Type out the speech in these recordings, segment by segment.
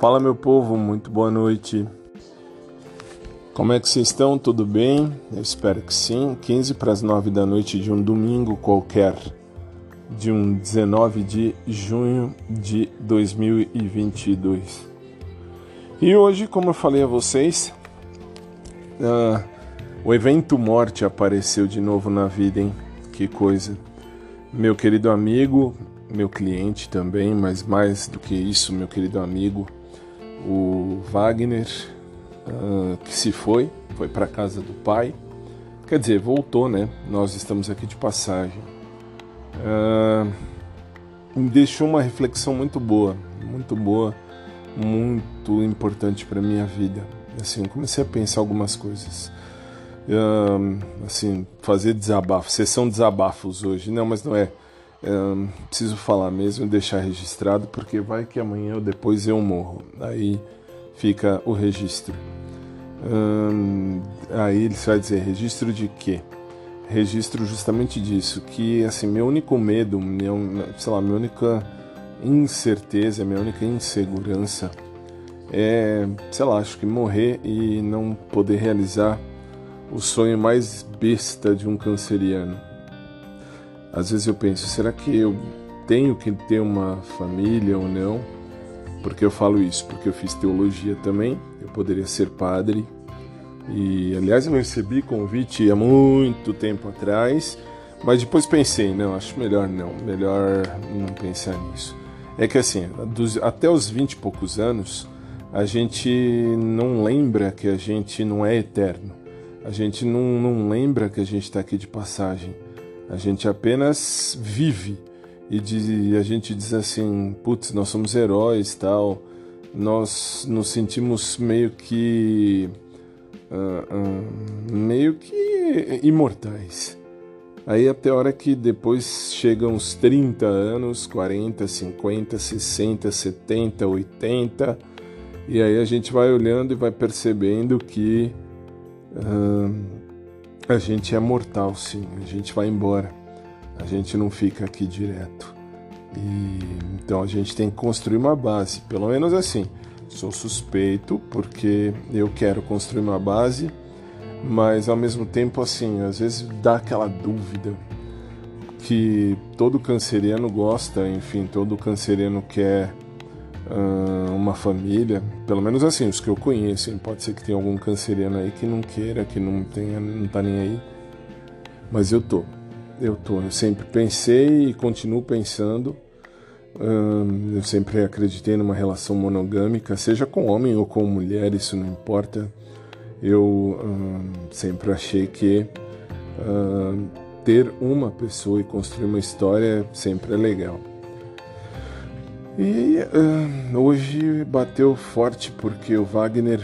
Fala meu povo, muito boa noite. Como é que vocês estão? Tudo bem? Eu espero que sim. 15 para as 9 da noite de um domingo qualquer, de um 19 de junho de 2022. E hoje, como eu falei a vocês, uh, o evento morte apareceu de novo na vida, hein? Que coisa. Meu querido amigo, meu cliente também, mas mais do que isso, meu querido amigo, o Wagner, uh, que se foi, foi para casa do pai. Quer dizer, voltou, né? Nós estamos aqui de passagem. Uh, me deixou uma reflexão muito boa, muito boa, muito importante para minha vida. Assim, comecei a pensar algumas coisas. Uh, assim, fazer desabafo, sessão desabafos hoje. Não, mas não é. Preciso falar mesmo deixar registrado, porque vai que amanhã ou depois eu morro. Aí fica o registro. Aí ele vai dizer: registro de quê? Registro justamente disso, que assim, meu único medo, meu, sei lá, minha única incerteza, minha única insegurança é, sei lá, acho que morrer e não poder realizar o sonho mais besta de um canceriano às vezes eu penso, será que eu tenho que ter uma família ou não? Porque eu falo isso? Porque eu fiz teologia também, eu poderia ser padre. E aliás, eu recebi convite há muito tempo atrás, mas depois pensei, não, acho melhor não, melhor não pensar nisso. É que assim, dos, até os 20 e poucos anos, a gente não lembra que a gente não é eterno. A gente não, não lembra que a gente está aqui de passagem. A gente apenas vive e diz, a gente diz assim, putz, nós somos heróis tal. Nós nos sentimos meio que uh, uh, meio que imortais. Aí até a hora que depois chegam os 30 anos, 40, 50, 60, 70, 80, e aí a gente vai olhando e vai percebendo que uh, a gente é mortal, sim. A gente vai embora. A gente não fica aqui direto. E então a gente tem que construir uma base, pelo menos assim. Sou suspeito porque eu quero construir uma base, mas ao mesmo tempo assim, às vezes dá aquela dúvida que todo canceriano gosta, enfim, todo canceriano quer uh, uma família, pelo menos assim, os que eu conheço, pode ser que tenha algum canceriano aí que não queira, que não tenha, não tá nem aí, mas eu tô, eu tô, eu sempre pensei e continuo pensando, uh, eu sempre acreditei numa relação monogâmica, seja com homem ou com mulher, isso não importa, eu uh, sempre achei que ter uma pessoa e construir uma história sempre é legal. E uh, hoje bateu forte porque o Wagner,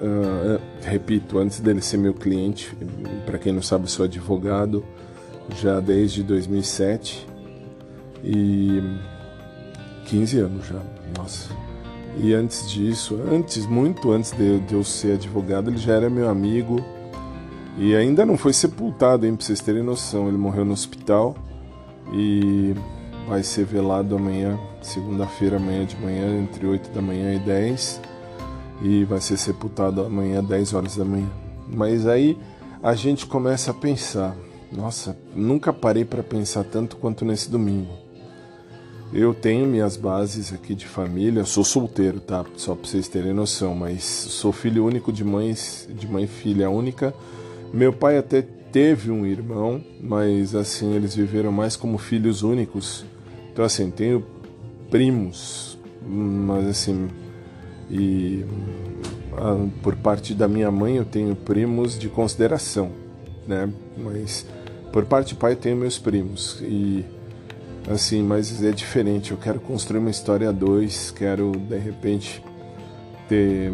uh, repito, antes dele ser meu cliente, para quem não sabe, sou advogado já desde 2007 e 15 anos já, nossa. E antes disso, antes, muito antes de, de eu ser advogado, ele já era meu amigo e ainda não foi sepultado, hein, pra vocês terem noção. Ele morreu no hospital e vai ser velado amanhã, segunda-feira, amanhã de manhã, entre 8 da manhã e 10, e vai ser sepultado amanhã, 10 horas da manhã. Mas aí a gente começa a pensar: nossa, nunca parei para pensar tanto quanto nesse domingo. Eu tenho minhas bases aqui de família, sou solteiro, tá? Só para vocês terem noção, mas sou filho único de mães, de mãe e filha única. Meu pai até teve um irmão, mas assim, eles viveram mais como filhos únicos então, assim, tenho primos, mas assim, e a, por parte da minha mãe eu tenho primos de consideração, né? Mas por parte de pai eu tenho meus primos e assim, mas é diferente. Eu quero construir uma história a dois, quero de repente ter,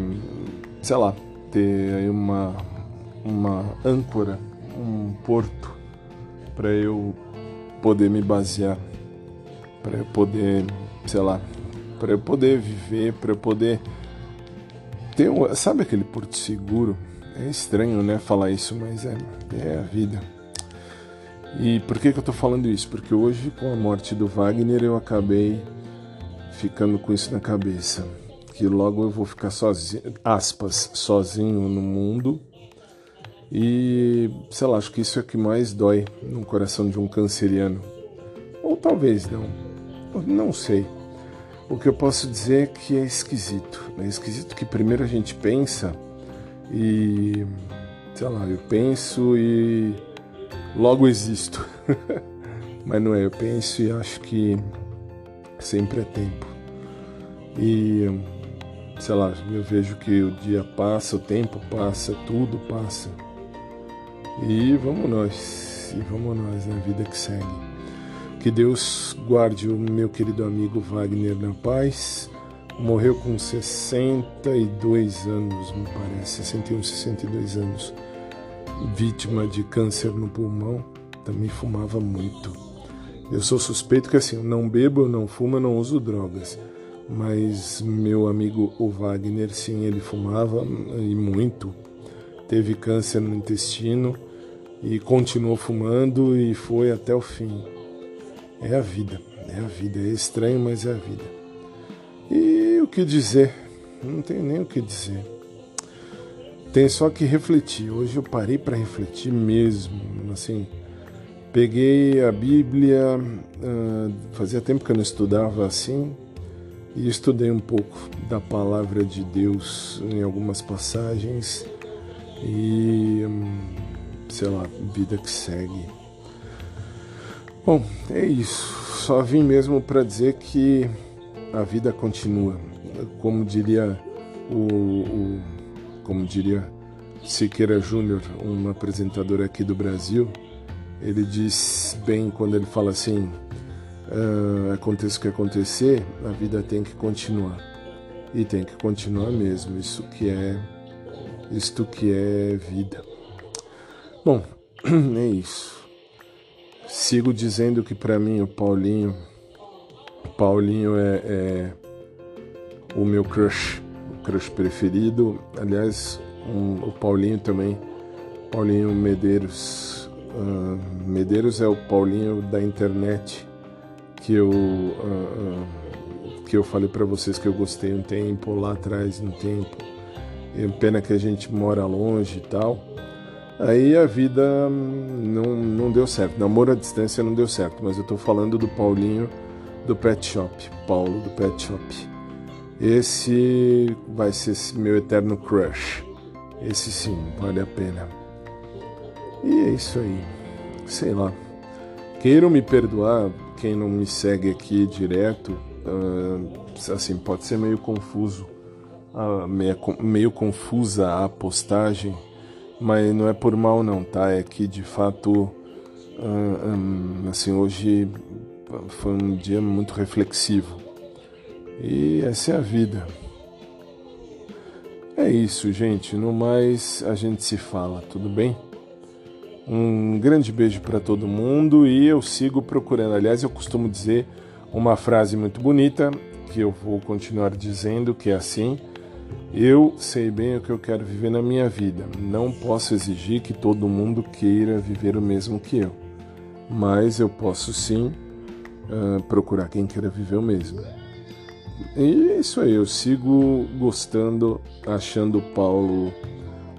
sei lá, ter aí uma uma âncora, um porto para eu poder me basear para eu poder, sei lá, para eu poder viver, para eu poder ter um, sabe aquele porto seguro? É estranho, né, falar isso, mas é, é a vida. E por que, que eu estou falando isso? Porque hoje, com a morte do Wagner, eu acabei ficando com isso na cabeça. que logo eu vou ficar sozinho, aspas, sozinho no mundo. E, sei lá, acho que isso é o que mais dói no coração de um canceriano. Ou talvez não. Não sei. O que eu posso dizer é que é esquisito. É esquisito que primeiro a gente pensa e. sei lá, eu penso e logo existo. Mas não é, eu penso e acho que sempre é tempo. E sei lá, eu vejo que o dia passa, o tempo passa, tudo passa. E vamos nós, e vamos nós na vida que segue. Que Deus guarde o meu querido amigo Wagner na paz. Morreu com 62 anos, me parece, 61, 62 anos, vítima de câncer no pulmão. Também fumava muito. Eu sou suspeito que assim, eu não bebo, não fumo, não uso drogas. Mas meu amigo o Wagner, sim, ele fumava e muito. Teve câncer no intestino e continuou fumando e foi até o fim. É a vida, é a vida. É estranho, mas é a vida. E o que dizer? Não tenho nem o que dizer. Tem só que refletir. Hoje eu parei para refletir mesmo. Assim, peguei a Bíblia. Uh, fazia tempo que eu não estudava assim. E estudei um pouco da palavra de Deus em algumas passagens. E, hum, sei lá, vida que segue. Bom, é isso. Só vim mesmo para dizer que a vida continua. Como diria o, o como diria Siqueira Júnior, um apresentador aqui do Brasil, ele diz bem quando ele fala assim: uh, aconteça o que acontecer, a vida tem que continuar e tem que continuar mesmo. Isso que é isto que é vida. Bom, é isso. Sigo dizendo que para mim o Paulinho, Paulinho é, é, o meu crush, o crush preferido. Aliás, um, o Paulinho também, Paulinho Medeiros. Uh, Medeiros é o Paulinho da internet que eu uh, uh, que eu falei para vocês que eu gostei um tempo lá atrás, um tempo. É pena que a gente mora longe e tal. Aí a vida não, não deu certo. Namoro à distância não deu certo, mas eu tô falando do Paulinho do Pet Shop, Paulo do Pet Shop. Esse vai ser meu eterno crush. Esse sim, vale a pena. E é isso aí. Sei lá. Queiram me perdoar, quem não me segue aqui direto, uh, assim, pode ser meio confuso, meio confusa a postagem mas não é por mal não, tá? É que de fato, assim, hoje foi um dia muito reflexivo. E essa é a vida. É isso, gente. No mais, a gente se fala, tudo bem? Um grande beijo para todo mundo e eu sigo procurando. Aliás, eu costumo dizer uma frase muito bonita que eu vou continuar dizendo, que é assim: eu sei bem o que eu quero viver na minha vida. Não posso exigir que todo mundo queira viver o mesmo que eu, mas eu posso sim uh, procurar quem queira viver o mesmo. E é isso aí, eu sigo gostando, achando o Paulo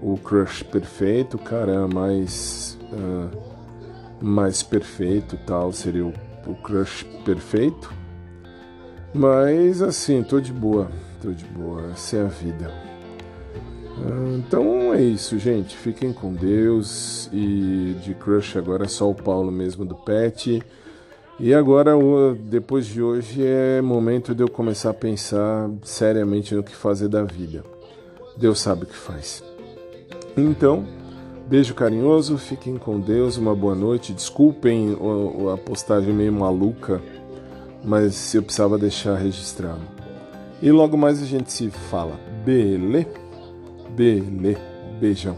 o crush perfeito, o cara mais, uh, mais perfeito tal, seria o, o crush perfeito. Mas assim, tô de boa tô de boa, essa é a vida. Ah, então é isso, gente. Fiquem com Deus. E de crush agora é só o Paulo mesmo do Pet. E agora, depois de hoje, é momento de eu começar a pensar seriamente no que fazer da vida. Deus sabe o que faz. Então, beijo carinhoso, fiquem com Deus, uma boa noite. Desculpem a postagem meio maluca, mas eu precisava deixar registrado. E logo mais a gente se fala. Bele? Bele. Beijão.